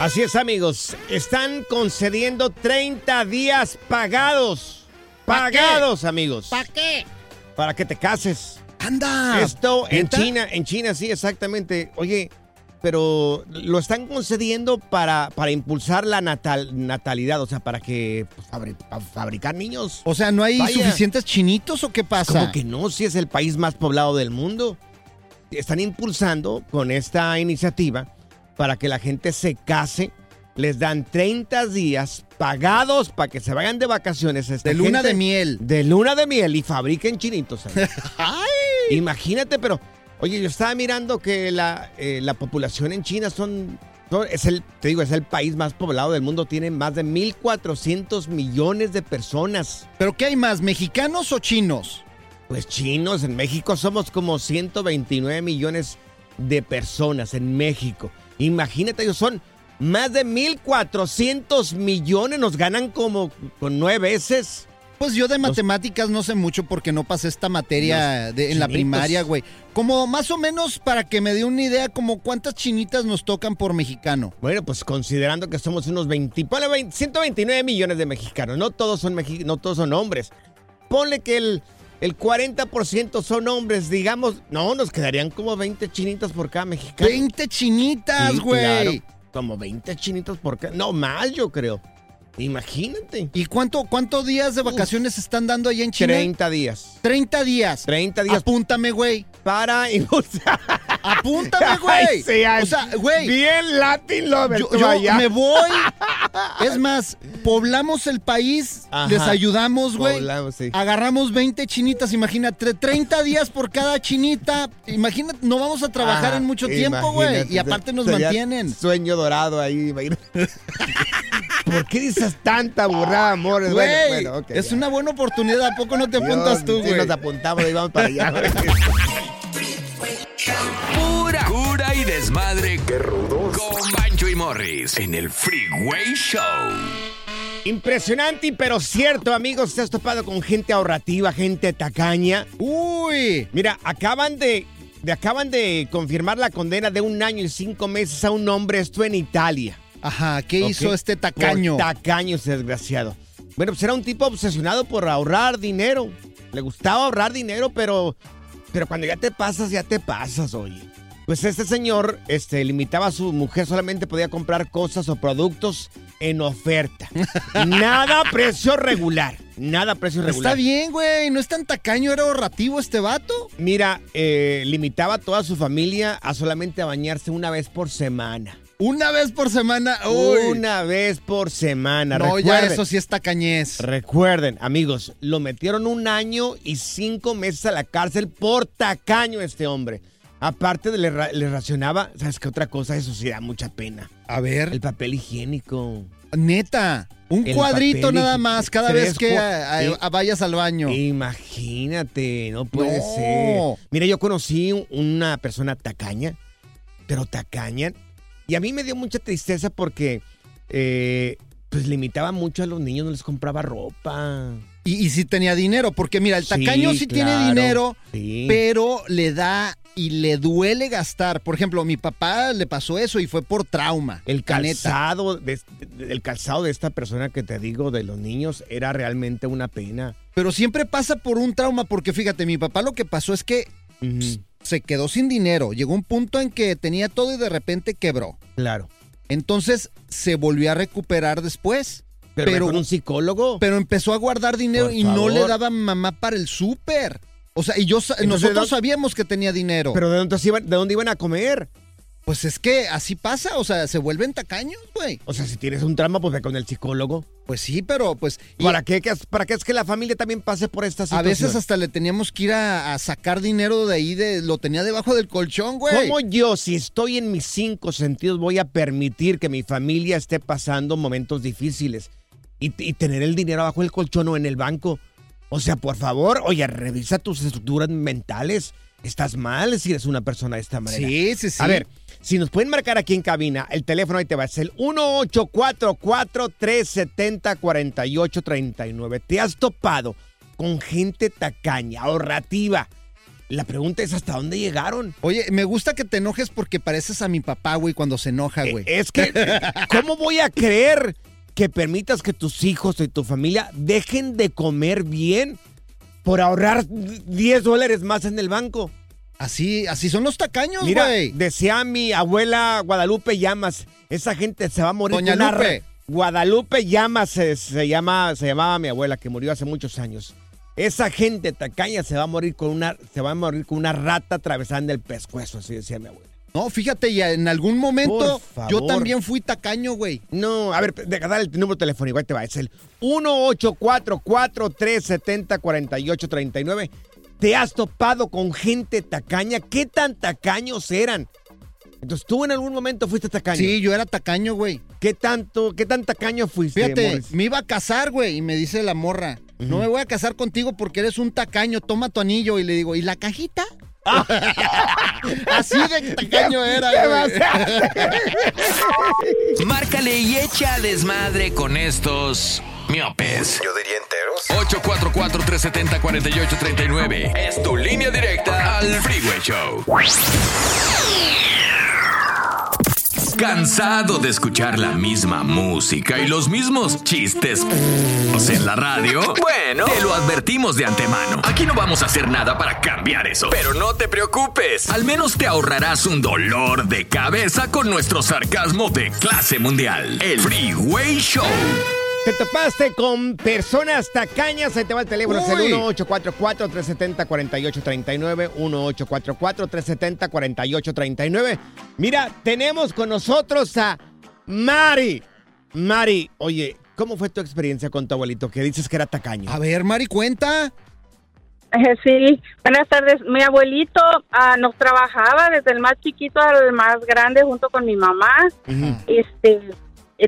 Así es, amigos. Están concediendo 30 días pagados. Pagados, amigos. ¿Para qué? Para que te cases. Anda. Esto en. China, en China sí, exactamente. Oye, pero lo están concediendo para, para impulsar la natal, natalidad, o sea, para que pues, fabri- fabricar niños. O sea, ¿no hay Vaya. suficientes chinitos o qué pasa? Como que no, si es el país más poblado del mundo. Están impulsando con esta iniciativa para que la gente se case. Les dan 30 días pagados para que se vayan de vacaciones. De luna gente. de miel. De luna de miel y fabriquen chinitos. ahí. Imagínate, pero, oye, yo estaba mirando que la, eh, la población en China son, son- es el, te digo, es el país más poblado del mundo, tiene más de 1.400 millones de personas. ¿Pero qué hay más, mexicanos o chinos? Pues chinos, en México somos como 129 millones de personas en México. Imagínate, ellos son más de 1.400 millones, nos ganan como con nueve veces. Pues yo de matemáticas no sé mucho porque no pasé esta materia de- en la primaria, güey. Como más o menos para que me dé una idea, como cuántas chinitas nos tocan por mexicano. Bueno, pues considerando que somos unos 20, ponle 20, 129 millones de mexicanos, no todos son, mexi- no todos son hombres. Ponle que el, el 40% son hombres, digamos, no, nos quedarían como 20 chinitas por cada mexicano. 20 chinitas, Sí, güey. claro, como 20 chinitos por cada, no más yo creo. Imagínate. ¿Y cuánto, cuántos días de vacaciones están dando allá en China? 30 días. 30 días. 30 días Apúntame, güey. para impulsar. Apúntame, güey. Sí, o sea, güey. Bien Latin lover. Yo, tú yo allá. me voy. Es más, poblamos el país, Ajá. les ayudamos, güey. Poblamos, sí. Agarramos 20 chinitas, imagínate, 30 días por cada chinita. Imagínate, no vamos a trabajar en mucho tiempo, güey. Y aparte nos mantienen. Sueño dorado ahí, imagínate. ¿Por qué dices tanta burrada, amor? Güey, Bueno, bueno, es ya. una buena oportunidad. ¿A poco no te apuntas Dios, tú, sí, güey? nos apuntamos y vamos para allá. Pura cura y desmadre. ¡Qué rudos! Con Bancho y Morris en el Freeway Show. Impresionante, pero cierto, amigos. Te has topado con gente ahorrativa, gente tacaña. Uy. Mira, acaban de, de- acaban de confirmar la condena de un año y cinco meses a un hombre, esto en Italia. Ajá, ¿qué hizo este tacaño? Por tacaño, ese desgraciado. Bueno, pues era un tipo obsesionado por ahorrar dinero. Le gustaba ahorrar dinero, pero, pero cuando ya te pasas, ya te pasas, oye. Pues este señor este, limitaba a su mujer, solamente podía comprar cosas o productos en oferta. Nada a precio regular. Nada a precio regular. Está bien, güey. No es tan tacaño, era ahorrativo este vato. Mira, eh, limitaba a toda su familia a solamente bañarse una vez por semana. Una vez por semana. Uy. Una vez por semana. No, ya Recuerden, eso sí es tacañez. Recuerden, amigos, lo metieron un año y cinco meses a la cárcel por tacaño este hombre. Aparte de le, le racionaba, ¿sabes qué otra cosa? Eso sí da mucha pena. A ver. El papel higiénico. Neta. Un El cuadrito nada más cada Tres vez que a- a- a- vayas al baño. Imagínate, no puede No. ser. Mira, yo conocí un- una persona tacaña, pero tacaña. Y a mí me dio mucha tristeza porque eh, pues limitaba mucho a los niños, no les compraba ropa. Y, y sí tenía dinero, porque mira, el tacaño sí, tiene claro, dinero, sí. pero le da y le duele gastar. Por ejemplo, a mi papá le pasó eso y fue por trauma. El calzado, de, el calzado de esta persona que te digo, de los niños, era realmente una pena. Pero siempre pasa por un trauma, porque fíjate, mi papá lo que pasó es que se quedó sin dinero. Llegó un punto en que tenía todo y de repente quebró. Claro. Entonces se volvió a recuperar después. Pero, Pero- con un psicólogo. Pero empezó a guardar dinero Por y no le daba mamá para el súper. O sea, y yo Entonces, nosotros ¿de sabíamos que tenía dinero. Pero ¿de dónde, iban, ¿de dónde iban a comer? Pues es que así pasa, o sea, se vuelven tacaños, güey. O sea, si tienes un trauma, pues ve con el psicólogo. Pues sí, pero pues y ¿Para qué, ¿Qué es- ¿Para qué es que la familia también pase por esta a situación? veces hasta le teníamos que ir a, a sacar dinero de ahí, de lo tenía debajo del colchón, güey. ¿Cómo yo, si estoy en mis cinco sentidos, voy a permitir que mi familia esté pasando momentos difíciles y, y tener el dinero abajo del colchón o en el banco? O sea, por favor, oye, revisa tus estructuras mentales. Estás mal si eres una persona de esta manera. Sí, sí, sí. A ver, si nos pueden marcar aquí en cabina, el teléfono ahí te va, es el 1844-370-4839. ¿Te has topado con gente tacaña, ahorrativa? La pregunta es, ¿hasta dónde llegaron? Oye, me gusta que te enojes porque pareces a mi papá, güey, cuando se enoja, güey. Eh, Es que, ¿cómo voy a creer que permitas que tus hijos y tu familia dejen de comer bien por ahorrar 10 dólares más en el banco? Así, así son los tacaños, Mira, güey. decía mi abuela Guadalupe Llamas, esa gente se va a morir Doña con una Lupe. Guadalupe Llamas se, se llama, se llamaba mi abuela que murió hace muchos años. Esa gente tacaña se va a morir con una, se va a morir con una rata atravesando el pescuezo, así decía mi abuela. No, fíjate, ya en algún momento yo también fui tacaño, güey. No, a ver, deja dar el número telefónico, ahí te va, es el 1844-370-4839. ¿Te has topado con gente tacaña? ¿Qué tan tacaños eran? Entonces, ¿tú en algún momento fuiste tacaño? Sí, yo era tacaño, güey. ¿Qué tanto, qué tan tacaño fuiste, Fíjate, Morris? me iba a casar, güey, y me dice la morra, no me voy a casar contigo porque eres un tacaño, toma tu anillo. Y le digo, ¿y la cajita? Así de tacaño era, ¿Qué güey. vas a hacer? Márcale y echa desmadre con estos miopes. Yo diría enteros. 844-370-4839. Es tu línea directa al Freeway Show. ¿Cansado de escuchar la misma música y los mismos chistes en la radio? Bueno, te lo advertimos de antemano. Aquí no vamos a hacer nada para cambiar eso. Pero no te preocupes. Al menos te ahorrarás un dolor de cabeza con nuestro sarcasmo de clase mundial. El Freeway Show. ¿Te topaste con personas tacañas? Ahí te va el teléfono, es el Uy. 1844-370-4839, 1844-370-4839. Mira, tenemos con nosotros a Mari. Mari, oye, ¿cómo fue tu experiencia con tu abuelito que dices que era tacaño? A ver, Mari, cuenta. Eh, Sí, buenas tardes. Mi abuelito ah, nos trabajaba desde el más chiquito al más grande junto con mi mamá. Este,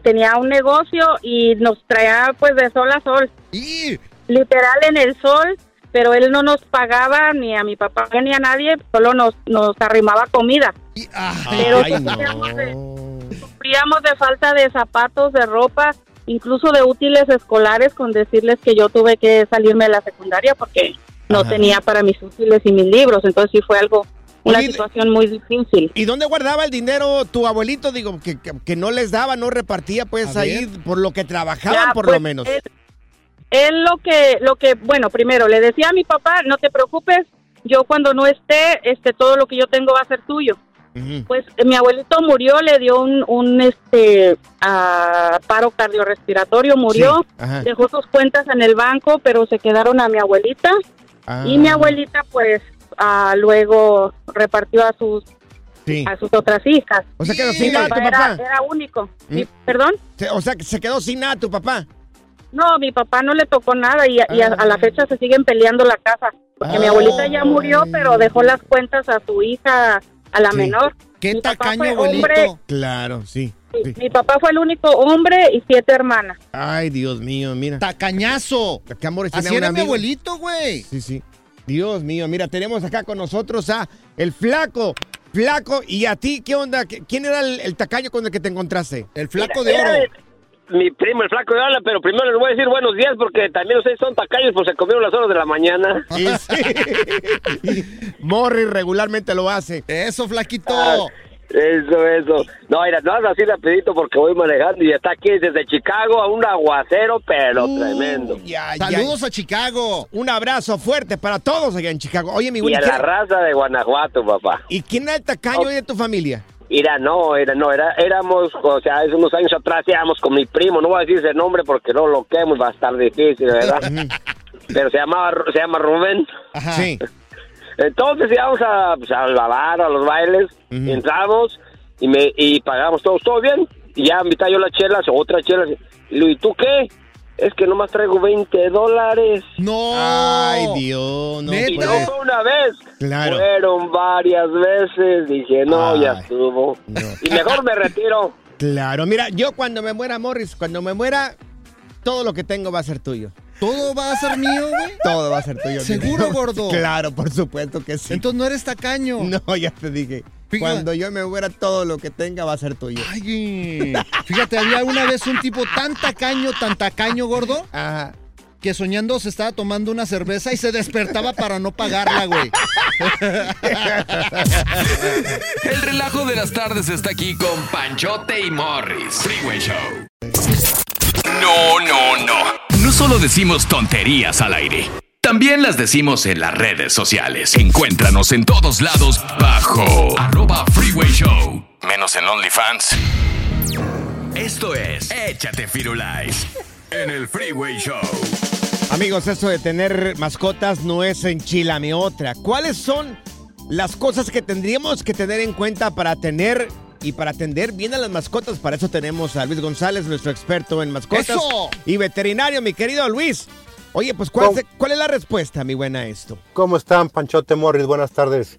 tenía un negocio y nos traía pues de sol a sol, Y literal en el sol, pero él no nos pagaba ni a mi papá ni a nadie, solo nos, nos arrimaba comida. y- ay, Pero Ay, sufríamos de-. Sufríamos de falta de zapatos, de ropa, incluso de útiles escolares, con decirles que yo tuve que salirme de la secundaria porque no Ajá. tenía para mis útiles y mis libros. Entonces sí fue algo, una Oye, situación muy difícil. ¿Y dónde guardaba el dinero tu abuelito? Digo, que, que- que no les daba, no repartía, pues ahí por lo que trabajaban, Ya, por pues, lo menos. Él, él lo que, lo que, bueno, primero le decía a mi papá, no te preocupes, yo cuando no esté, este, todo lo que yo tengo va a ser tuyo. Pues eh, mi abuelito murió, le dio un, un este, ah, paro cardiorrespiratorio, murió, Sí, dejó sus cuentas en el banco, pero se quedaron a mi abuelita Ah, y mi abuelita, pues, ah, luego repartió a sus, Sí. a sus otras hijas. O sea, quedó sin nada tu papá era, único. ¿Mm? Mi- ¿Perdón? O sea, que se quedó sin nada tu papá. No, mi papá no le tocó nada y, y a, a la Ah. fecha se siguen peleando la casa. Porque mi abuelita ya murió, pero dejó las cuentas a su hija, a la Sí. menor. qué Mi tacaño, abuelito. hombre. Claro, sí. sí. Mi papá fue el único hombre y siete hermanas. Ay, Dios mío, mira. Tacañazo. Qué amor Así era mi abuelito, güey. Sí, sí. Dios mío, mira, tenemos acá con nosotros a el flaco. Flaco, ¿y a ti qué onda? ¿Qué- ¿Quién era el, el tacaño con el que te encontraste? El flaco de oro. mi primo el flaco de habla, pero primero les voy a decir buenos días porque también ustedes son tacaños pues se comieron las horas de la mañana. Y sí. Morri regularmente lo hace. Eso, flaquito. Ah, Eso, eso. No, mira, no así rapidito porque voy manejando y está aquí desde Chicago a un aguacero, pero tremendo. Uh, ya, ya. Saludos a Chicago. Un abrazo fuerte para todos allá en Chicago. Oye, mi Y güey, a la raza de Guanajuato, papá. ¿y quién era el tacaño de tu familia? Mira, no, era, no, era, éramos, o sea, hace unos años atrás íbamos con mi primo, no voy a decir ese nombre porque no lo quemo, va a estar difícil, ¿verdad? Pero se llamaba, se llama Rubén. Ajá. Sí. Entonces íbamos a, pues, a lavar, a los bailes, y entramos y me y pagamos todos, todo bien. Y ya invitaba yo las chelas, otra chelas. Y le digo, ¿y tú qué? Es que nomás traigo 20 dólares. No. Ay, Dios, no. Y no fue una vez. Claro. Fueron varias veces. Dije, no, ya estuvo. no. Y mejor me retiro. Claro, mira, yo cuando me muera, Morris, cuando me muera, todo lo que tengo va a ser tuyo. ¿Todo va a ser mío, güey? Todo va a ser tuyo. ¿Seguro, gordo? Claro, por supuesto que sí. Entonces no eres tacaño. No, ya te dije. Fíjate. Cuando yo me muera, todo lo que tenga va a ser tuyo. Ay, fíjate, había una vez un tipo tan tacaño, tan tacaño, gordo, Ajá. que soñando se estaba tomando una cerveza y se despertaba para no pagarla, güey. El relajo de las tardes está aquí con Panchote y Morris. Freeway Show. No, no, no. Solo decimos tonterías al aire. También las decimos en las redes sociales. Encuéntranos en todos lados bajo arroba Freeway Show. Menos en OnlyFans. Esto es Échate Firulais en el Freeway Show. Amigos, eso de tener mascotas no es enchilame otra. ¿Cuáles son las cosas que tendríamos que tener en cuenta para tener y para atender bien a las mascotas? Para eso tenemos a Luis González, nuestro experto en mascotas ¡Eso! y veterinario, mi querido Luis. Oye, pues ¿cuál, es, cuál es la respuesta, mi buena, a esto? ¿Cómo están, Panchote Morris? Buenas tardes.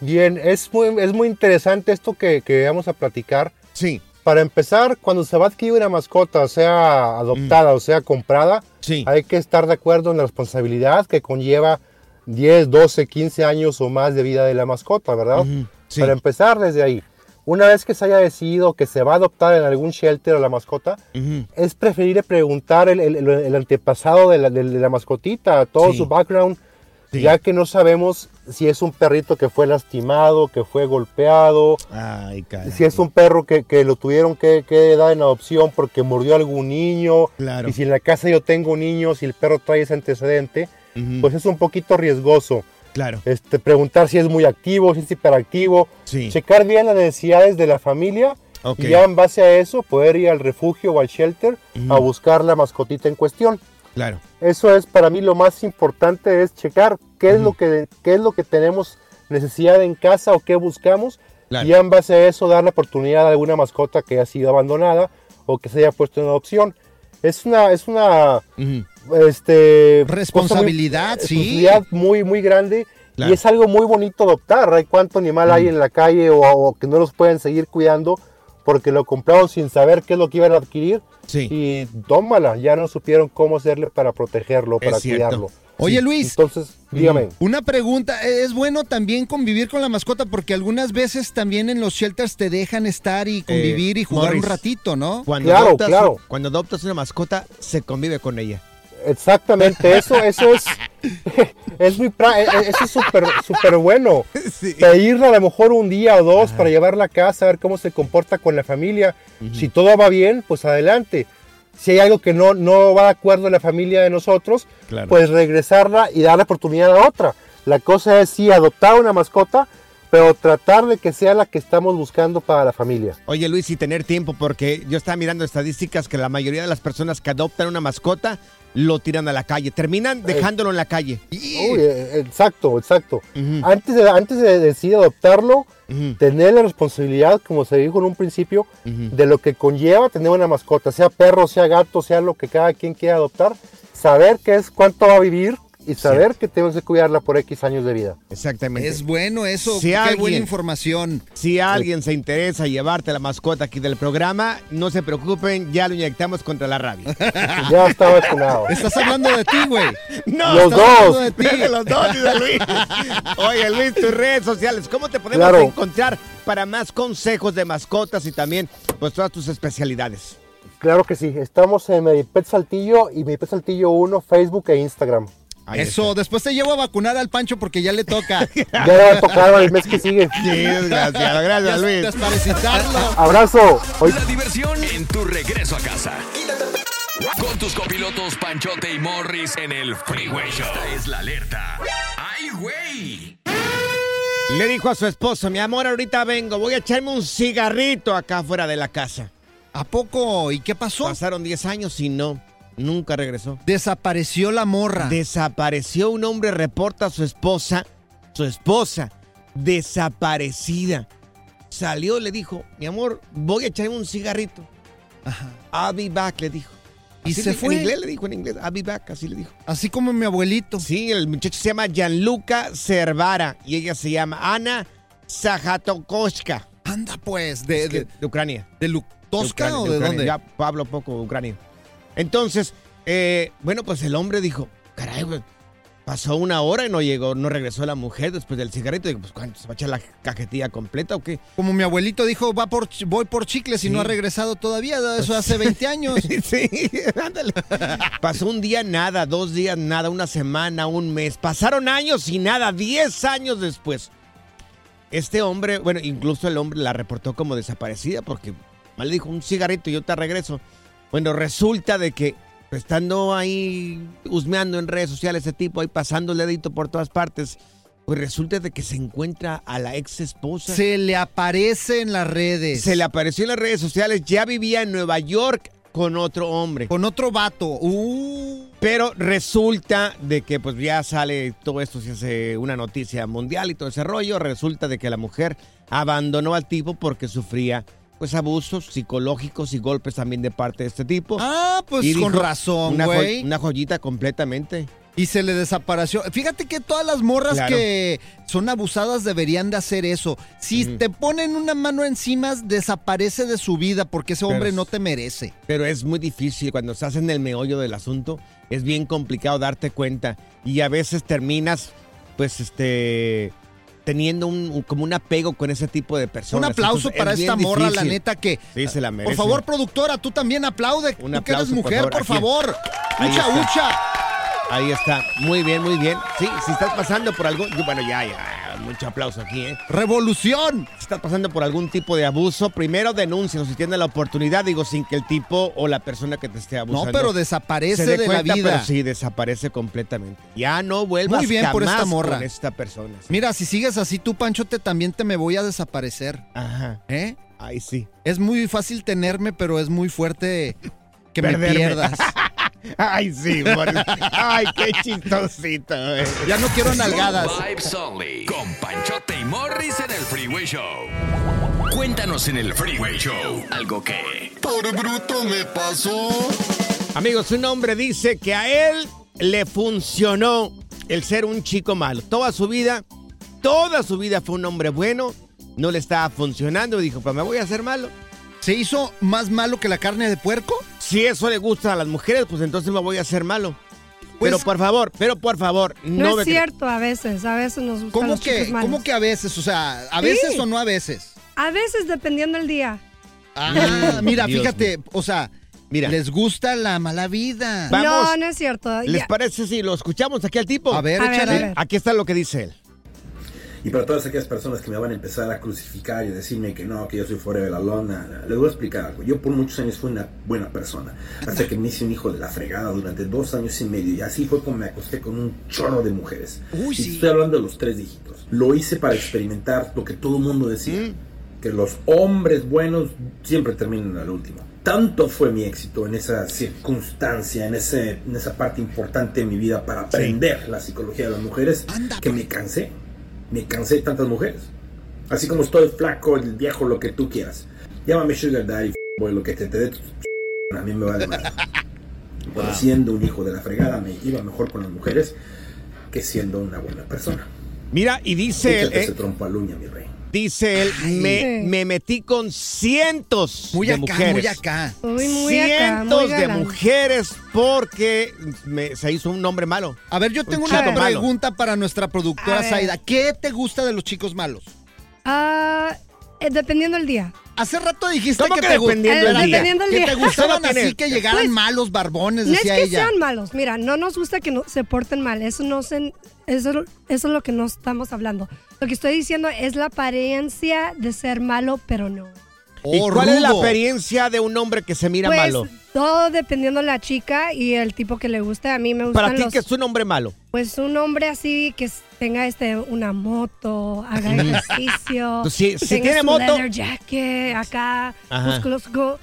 Bien, es muy, es muy interesante esto que, que vamos a platicar. Sí, Para empezar, cuando se va a adquirir una mascota, sea adoptada o sea comprada, Sí. hay que estar de acuerdo en la responsabilidad que conlleva 10, 12, 15 años o más de vida de la mascota, ¿verdad? Ujú, sí. Para empezar desde ahí. Una vez que se haya decidido que se va a adoptar en algún shelter a la mascota, Ujú. es preferible preguntar el, el- el- antepasado de la, de- la mascotita, todo Sí. su background, Sí. ya que no sabemos si es un perrito que fue lastimado, que fue golpeado, Ay, si es un perro que, que lo tuvieron que, que dar en adopción porque mordió a algún niño, Claro. y si en la casa yo tengo niños y el perro trae ese antecedente, Ujú, pues es un poquito riesgoso. Claro. Este, preguntar si es muy activo, si es hiperactivo, Sí. checar bien las necesidades de la familia Ok. y ya en base a eso poder ir al refugio o al shelter a buscar la mascotita en cuestión. Claro. Eso es para mí lo más importante es checar qué es lo que qué es lo que tenemos necesidad en casa o qué buscamos Claro. y ya en base a eso dar la oportunidad a alguna mascota que ha sido abandonada o que se haya puesto en adopción. Es una es una Ujú, este muy- Responsabilidad, sí. responsabilidad muy muy grande Claro. y es algo muy bonito adoptar. Hay cuánto animal hay en la calle o, o que no los pueden seguir cuidando porque lo compraron sin saber qué es lo que iban a adquirir Sí. y tómala, ya no supieron cómo hacerle para protegerlo, para cuidarlo. Oye, Luis, Entonces, dígame. una pregunta. ¿Es bueno también convivir con la mascota? Porque algunas veces también en los shelters te dejan estar y convivir y jugar Morris. un ratito, ¿no? Cuando Claro, adoptas, claro. Cuando adoptas una mascota, se convive con ella. Exactamente, eso, eso es, es muy, e- e- eso es súper, súper bueno. Sí. Pedirla a lo mejor un día o dos para llevarla a casa, a ver cómo se comporta con la familia. Si todo va bien, pues adelante. Si hay algo que no, no va de acuerdo en la familia de nosotros, Claro. pues regresarla y dar la oportunidad a otra. La cosa es sí adoptar una mascota, pero tratar de que sea la que estamos buscando para la familia. Oye Luis, y tener tiempo, porque yo estaba mirando estadísticas que la mayoría de las personas que adoptan una mascota lo tiran a la calle, terminan dejándolo en la calle. Uy, eh, exacto, exacto. Antes, de, antes de decidir adoptarlo, tener la responsabilidad, como se dijo en un principio, de lo que conlleva tener una mascota, sea perro, sea gato, sea lo que cada quien quiera adoptar, saber qué es, cuánto va a vivir y saber que tenemos que cuidarla por X años de vida. Exactamente. Es bueno eso. Si Qué alguien- buena información. Si alguien se interesa llevarte la mascota aquí del programa, no se preocupen, ya lo inyectamos contra la rabia. Ya está vacunado. Estás hablando de ti, güey. No, Los dos. hablando de ti. Los dos, dice Luis. Oye, Luis, tus redes sociales, ¿cómo te podemos Claro. encontrar para más consejos de mascotas y también pues todas tus especialidades? Claro que sí, estamos en Medipet Saltillo y Medipet Saltillo 1, Facebook e Instagram. Ahí Eso, después te llevo a vacunar al Pancho porque ya le toca. Ya le va a tocar el mes que sigue. Sí, desgraciado. Gracias, Luis. Desparasitarlo. Abrazo. Hoy La diversión en tu regreso a casa. Con tus copilotos Panchote y Morris en el Freeway Show. Esta es la alerta. ¡Ay, güey! Le dijo a su esposo, mi amor, ahorita vengo, voy a echarme un cigarrito acá fuera de la casa. ¿A poco? ¿Y qué pasó? Pasaron 10 años y no, nunca regresó. Desapareció la morra. Desapareció un hombre, reporta a su esposa, su esposa, desaparecida. Salió, le dijo, mi amor, voy a echarme un cigarrito. Ajá. I'll be back, le dijo. Y se le- fue. En inglés le dijo, en inglés, I'll be back, así le dijo. Así como mi abuelito. Sí, el muchacho se llama Gianluca Cervara y ella se llama Ana Sajatokoshka. Anda pues, de, Es que- de, de Ucrania. de Lu- ¿Tosca Ucrania, o de Ucrania. dónde? Ya hablo poco ucranio. Entonces, eh, bueno, pues el hombre dijo, caray, güey, pasó una hora y no llegó, no regresó la mujer después del cigarrito. Digo, pues, ¿cuánto? ¿Se va a echar la cajetilla completa o qué? Como mi abuelito dijo, va por, voy por chicles y Sí. no ha regresado todavía. Eso hace 20 años. sí, ándale. Pasó un día nada, dos días nada, una semana, un mes. Pasaron años y nada, 10 años después. Este hombre, bueno, incluso el hombre la reportó como desaparecida porque mal le dijo un cigarrito y yo te regreso. Bueno, resulta de que pues, estando ahí husmeando en redes sociales ese tipo, ahí pasando el dedito por todas partes, pues resulta de que se encuentra a la ex esposa. Se le aparece en las redes. Se le apareció en las redes sociales, ya vivía en Nueva York con otro hombre. Con otro vato. Uh. Pero resulta de que pues ya sale todo esto, se hace una noticia mundial y todo ese rollo. Resulta de que la mujer abandonó al tipo porque sufría pues abusos psicológicos y golpes también de parte de este tipo. Ah, pues Y con razón, una, una joyita completamente. Y se le desapareció. Fíjate que todas las morras Claro. que son abusadas deberían de hacer eso. Si te ponen una mano encima, desaparece de su vida porque ese hombre Pero- no te merece. Pero es muy difícil cuando estás en el meollo del asunto. Es bien complicado darte cuenta. Y a veces terminas, pues, este, teniendo un, como un apego con ese tipo de personas. Un aplauso Entonces, para es esta morra, la neta que... Sí, se la Por merece. favor, productora, tú también aplaude. Un tú que eres aplauso, por mujer, favor. por favor. Ucha, ucha. Ahí está. Muy bien, muy bien. Sí, si estás pasando por algo. Bueno, ya, ya. Mucho aplauso aquí, ¿eh? Revolución. Si estás pasando por algún tipo de abuso, primero denúncialo si tienes la oportunidad. Digo, sin que el tipo o la persona que te esté abusando. No, pero se desaparece dé de la vida. Pero sí, desaparece completamente. Ya no vuelvas Muy bien por esta morra. con esta persona. Mira, si sigues así tú, Pancho, te, también te me voy a desaparecer. Ajá. ¿Eh? Ahí sí. Es muy fácil tenerme, pero es muy fuerte que me pierdas. Ay, sí, Boris. Ay, qué chistosito. eh. Ya no quiero nalgadas. Vibes Only. Con Panchote y Morris en el Freeway Show. Cuéntanos en el Freeway Show algo que... Por bruto me pasó. Amigos, un hombre dice que a él le funcionó el ser un chico malo. Toda su vida, toda su vida fue un hombre bueno. No le estaba funcionando dijo, pues me voy a hacer malo. ¿Se hizo más malo que la carne de puerco? Si eso le gusta a las mujeres, pues entonces me voy a hacer malo. Pues- pero por favor, pero por favor, no, No, es cierto, a veces, a veces nos gustan ¿Cómo que. ¿Cómo que a veces? O sea, ¿a Sí. veces o no a veces? A veces, dependiendo del día. Ah, mira, Dios fíjate, o sea, Mira. les gusta la mala vida. Vamos. No, no es cierto. ¿Les Ya. parece si lo escuchamos aquí al tipo? A ver, A ver, échale. a ver. Aquí está lo que dice él. Y para todas aquellas personas que me van a empezar a crucificar y decirme que no, que yo soy fuera de la lona, les voy a explicar algo. Yo por muchos años fui una buena persona, hasta que me hice un hijo de la fregada durante dos años y medio, y así fue como me acosté con un chorro de mujeres. Uy, y sí. estoy hablando de los tres dígitos. Lo hice para experimentar lo que todo el mundo decía, Mm. que los hombres buenos siempre terminan al último. Tanto fue mi éxito en esa circunstancia, en, ese, en esa parte importante de mi vida para aprender la psicología de las mujeres, Anda, que me cansé. Me cansé de tantas mujeres. Así como estoy flaco, el viejo, lo que tú quieras. Llámame Sugar Daddy, boy, lo que te, te dé a mí me vale madre. Pero siendo un hijo de la fregada me iba mejor con las mujeres que siendo una buena persona. Mira, y dice él, eh, mi rey. Dice él, me, me metí con cientos Muy de acá, mujeres. muy acá. Muy, muy acá, cientos muy de mujeres porque me- se hizo un hombre malo. A ver, yo tengo Un una malo. pregunta para nuestra productora A ver. Zaida. ¿Qué te gusta de los chicos malos? Ah, eh, dependiendo del día. Hace rato dijiste ¿Cómo que, que te dependiendo día? que día. te gustaban así que llegaran Pues, malos barbones, No es decía que ella. sean malos. Mira, no nos gusta que no, se porten mal. Eso no se, eso, eso es lo que no estamos hablando. Lo que estoy diciendo es la apariencia de ser malo, pero no. ¿Y Oh, cuál es la rudo. experiencia de un hombre que se mira pues, malo? Todo dependiendo de la chica y el tipo que le guste. A mí me gustan Para ti, los... que es un hombre malo? Pues un hombre así que tenga este una moto, haga ejercicio. Pues si- si tenga tiene su moto- leather jacket acá, Ajá. musculoso.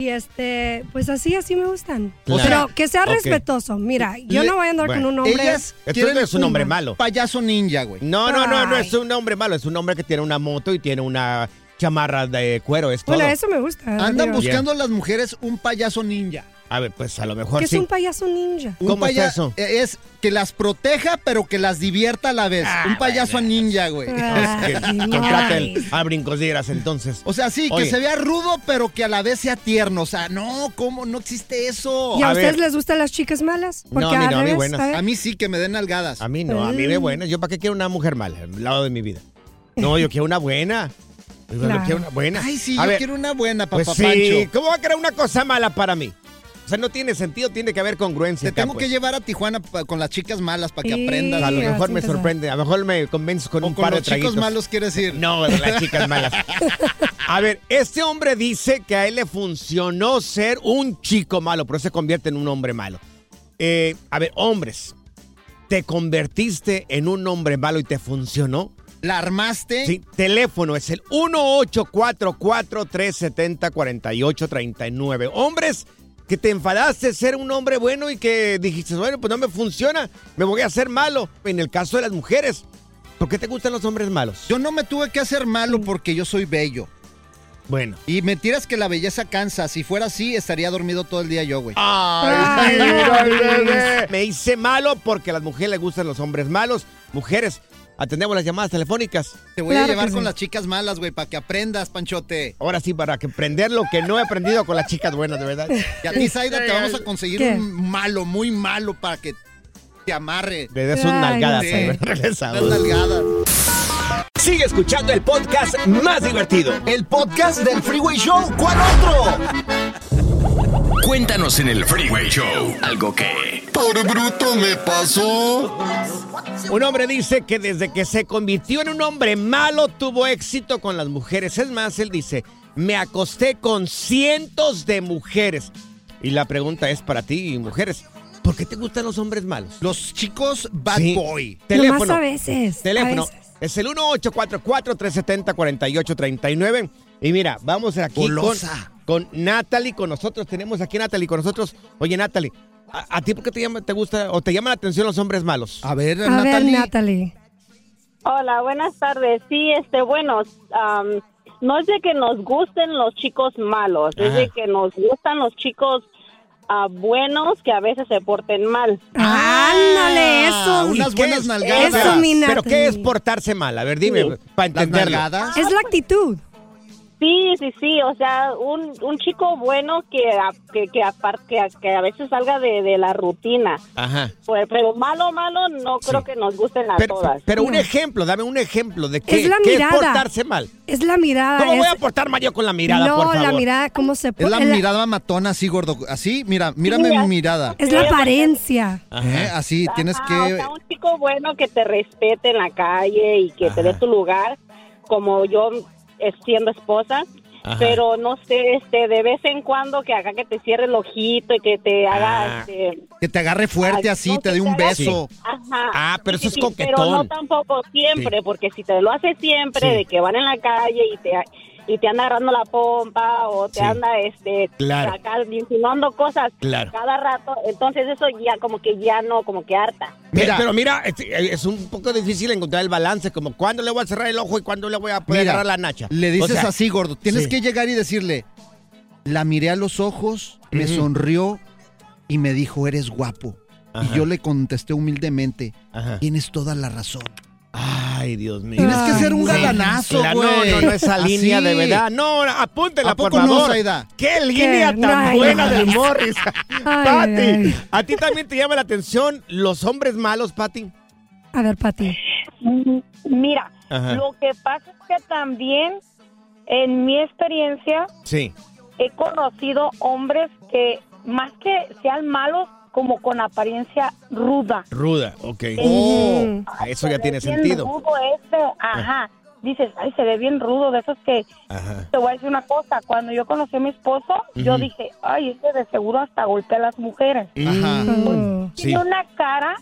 Y este, pues así, así me gustan. Claro. Pero que sea Ok. respetuoso. Mira, yo Le- no voy a andar bueno, con un hombre. Ellas Esto quieren no es un hombre malo. Payaso ninja, güey. No, no, no, no es un hombre malo, es un hombre que tiene una moto y tiene una chamarra de cuero, es todo. Bueno, eso me gusta. Andan buscando las mujeres un payaso ninja. A ver, pues a lo mejor Que es sí. un payaso ninja. Un ¿Cómo paya- eso? eh, Es que las proteja, pero que las divierta a la vez. Ah, un payaso ninja, güey. Ah, Que contraten a brincosieras entonces. O sea, sí, Oye. que se vea rudo, pero que a la vez sea tierno. O sea, no, ¿cómo? No existe eso. ¿Y a, A ustedes ver. les gustan las chicas malas? No, a mí no, a mí buenas. A mí sí que me den nalgadas. A mí no, a mí de Mm. buenas. ¿Yo para qué quiero una mujer mala al lado de mi vida? No, yo quiero una buena. Claro. quiero una buena. Ay, sí, A yo ver, quiero una buena, Pues papá sí, Pancho. ¿cómo va a querer una cosa mala para mí? O sea, no tiene sentido, tiene que haber congruencia. Te acá, tengo pues. que llevar a Tijuana pa- con las chicas malas para que Sí. aprendas. A lo mejor me sorprende, a lo mejor me convences con O un con par de los chicos traguitos. malos, quieres decir. No, de las chicas malas. A ver, este hombre dice que a él le funcionó ser un chico malo, pero se convierte en un hombre malo. Eh, a ver, hombres, ¿te convertiste en un hombre malo y te funcionó? La armaste. Sí, teléfono es el 1844-370-4839. Hombres que te enfadaste de ser un hombre bueno y que dijiste, bueno, pues no me funciona, me voy a hacer malo. En el caso de las mujeres, ¿por qué te gustan los hombres malos? Yo no me tuve que hacer malo porque yo soy bello. Bueno. Y me tiras que la belleza cansa. Si fuera así, estaría dormido todo el día yo, güey. Ay. Me hice malo porque a las mujeres les gustan los hombres malos. Mujeres, atendemos las llamadas telefónicas. Te voy Claro a llevar sí. con las chicas malas, güey, para que aprendas, Panchote. Ahora sí, para que aprender lo que no he aprendido con las chicas buenas, de verdad. Y a ti, Zaida, te vamos a conseguir ¿Qué? un malo, muy malo, para que te amarre. Le des Ay, nalgadas. sí. regresamos. nalgadas. Sigue escuchando el podcast más divertido. El podcast del Freeway Show. ¿Cuál otro? Cuéntanos en el Freeway Show algo que... Por bruto me pasó. Un hombre dice que desde que se convirtió en un hombre malo tuvo éxito con las mujeres. Es más, él dice, me acosté con cientos de mujeres. Y la pregunta es para ti, mujeres, ¿por qué te gustan los hombres malos? Los chicos Bad Sí. Boy. Teléfono. Nomás a veces. Teléfono. a veces. Es el 1844-370-4839. Y mira, vamos aquí con, con Natalie, con nosotros. Tenemos aquí a Natalie con nosotros. Oye, Natalie, ¿a, a ti por qué te, llama, te gusta o te llama la atención los hombres malos? A ver, A ver, Natalie. Natalie. Hola, buenas tardes. Sí, este, bueno, no es de que nos gusten los chicos malos, es de que nos gustan los chicos ah, buenos que a veces se porten mal. Ándale, eso. unas ¿Y qué buenas es- nalgadas. Eso, mi ¿Pero qué es portarse mal? A ver, dime, Sí. para nalgadas. Es la actitud. Sí, sí, sí, o sea, un, un chico bueno que, a- que, que, apar- que, a- que a veces salga de, de la rutina. Ajá. Pues, pero malo, malo, no creo Sí. que nos gusten a Pero, todas. pero un ejemplo, dame un ejemplo de qué, Es la qué mirada. es portarse mal. Es la mirada. ¿Cómo es- voy a portar mal yo con la mirada, no, por favor? la mirada, cómo se Es la mirada matona así, gordo. Así, mira, mírame Sí, mi mirada. Es la apariencia. ¿Eh? Así, tienes Ajá, que... o sea, un chico bueno que te respete en la calle y que te dé tu lugar, como yo siendo esposa. Ajá. Pero no sé, este, de vez en cuando que haga que te cierre el ojito y que te haga, Ah. este, Que te agarre fuerte Ay, así, no, te dé un te beso. Ajá. Ah, pero eso es Pero coquetón. no tampoco siempre, Sí. porque si te lo hace siempre, Sí. de que van en la calle y te y te anda agarrando la pompa o te Sí. anda este Claro. acá insinuando cosas Claro. cada rato, entonces eso ya como que ya no, como que harta. Mira. pero mira, es, es un poco difícil encontrar el balance, como cuándo le voy a cerrar el ojo y cuándo le voy a poder Mira, agarrar la nacha. Le O dices sea, así, gordo. Tienes sí. que llegar y decirle, la miré a los ojos, me sonrió y me dijo, eres guapo. Ajá. Y yo le contesté humildemente, Ajá. tienes toda la razón. Ay, Dios mío. Tienes que ser un galanazo, La- güey. no, no, no, esa Así. línea de verdad. No, apúntela, ¿A poco por no, favor. ¡Qué línea ¿Qué? tan buena no. del Morris! Pati. ¿a ti también te llama la atención los hombres malos, Pati? A ver, Pati. Mira, Ajá. lo que pasa es que también en mi experiencia Sí. he conocido hombres que más que sean malos, como con apariencia ruda. Ruda, ok. Oh. Mm. Eso ya tiene sentido. rudo este, ajá. dices, ay, se ve bien rudo, de esos que te voy a decir una cosa, cuando yo conocí a mi esposo, yo dije, ay, este de seguro hasta golpea a las mujeres. Ajá. Tiene Sí. una cara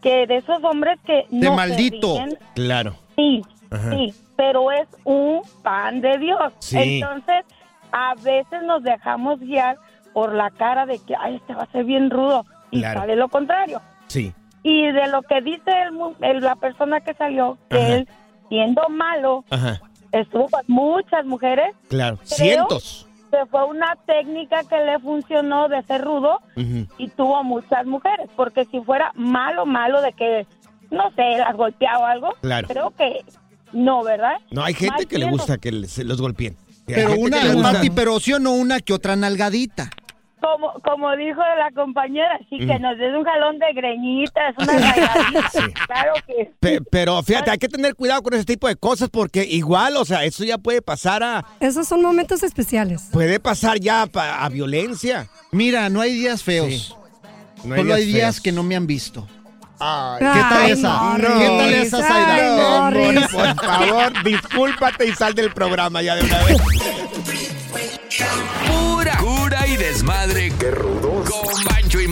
que de esos hombres que no se maldito. ríen. Claro. Sí, Ajá. sí, pero es un pan de Dios. Sí. Entonces, a veces nos dejamos guiar por la cara de que, ay, este va a ser bien rudo. Y Claro. sale lo contrario. Sí. Y de lo que dice el mu- el- la persona que salió, que Ajá. él, siendo malo, Ajá. estuvo con muchas mujeres. Claro. Creo Cientos. Que fue una técnica que le funcionó de ser rudo y tuvo muchas mujeres. Porque si fuera malo, malo de que, no sé, las golpeaba o algo, Claro. creo que no, ¿verdad? No, hay gente Mal que le gusta que le- se los golpeen. Pero una, gusta- pero sí o no una que otra nalgadita. Como, como dijo la compañera, sí, que nos des un jalón de greñitas, una rayadita. Claro que Pe- Pero fíjate, hay que tener cuidado con ese tipo de cosas porque igual, o sea, eso ya puede pasar a... Esos son momentos especiales. Puede pasar ya pa- a, violencia. Mira, no hay días feos. No Solo hay días feos. que no me han visto. Ay, ¿Qué tal Ay, esa? Morris. ¿Qué tal esa, Ay, Zaida? Morris. Por favor, discúlpate y sal del programa ya de una vez.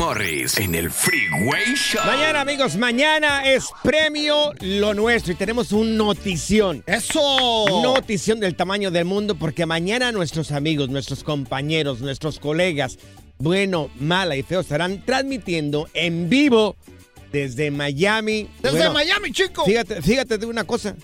Morris en el Freeway Show. Mañana, amigos, mañana es premio lo nuestro y tenemos un notición. ¡Eso! Notición del tamaño del mundo porque mañana nuestros amigos, nuestros compañeros, nuestros colegas, bueno, mala y feo, estarán transmitiendo en vivo desde Miami. Desde Bueno, Miami, chico. Fíjate, fíjate de una cosa.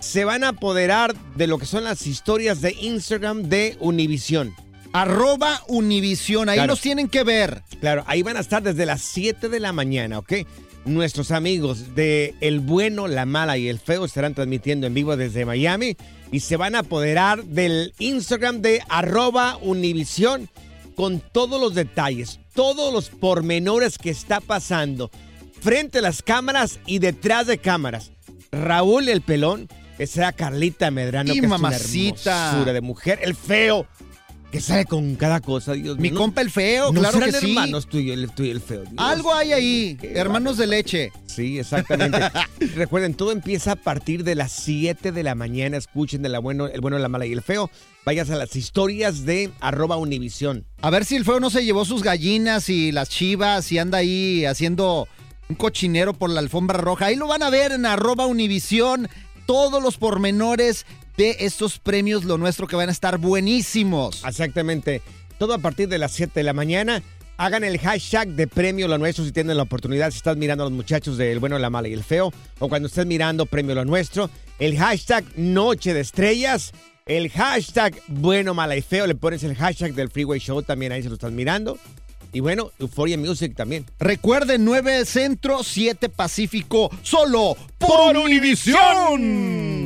Se van a apoderar de lo que son las historias de Instagram de Univision. Arroba Univisión. Ahí Claro. los tienen que ver. Claro, ahí van a estar desde las 7 de la mañana, ¿ok? Nuestros amigos de El Bueno, La Mala y El Feo estarán transmitiendo en vivo desde Miami y se van a apoderar del Instagram de arroba Univisión con todos los detalles, todos los pormenores que está pasando frente a las cámaras y detrás de cámaras. Raúl el Pelón, será Carlita Medrano, Y que mamacita. es una hermosura de mujer. El Feo, que sale con cada cosa, Dios Mi compa el feo, ¿No claro que sí. hermanos tú y el, tú y el feo. Dios. Algo hay ahí. Qué Hermanos de leche. Sí, exactamente. Recuerden, todo empieza a partir de las 7 de la mañana. Escuchen de la bueno, el bueno, la mala y el feo. Vayas a las historias de arroba Univisión. A ver si el feo no se llevó sus gallinas y las chivas y anda ahí haciendo un cochinero por la alfombra roja. Ahí lo van a ver en arroba Univisión. Todos los pormenores de estos premios, lo nuestro, que van a estar buenísimos. Exactamente. Todo a partir de las 7 de la mañana. Hagan el hashtag de premio lo nuestro si tienen la oportunidad. Si estás mirando a los muchachos del bueno, la mala y el feo. O cuando estés mirando premio lo nuestro. El hashtag noche de estrellas. El hashtag bueno, mala y feo. Le pones el hashtag del Freeway Show también ahí se lo estás mirando. Y bueno, Euphoria Music también. Recuerden, 9 Centro, 7 Pacífico, solo por Univisión.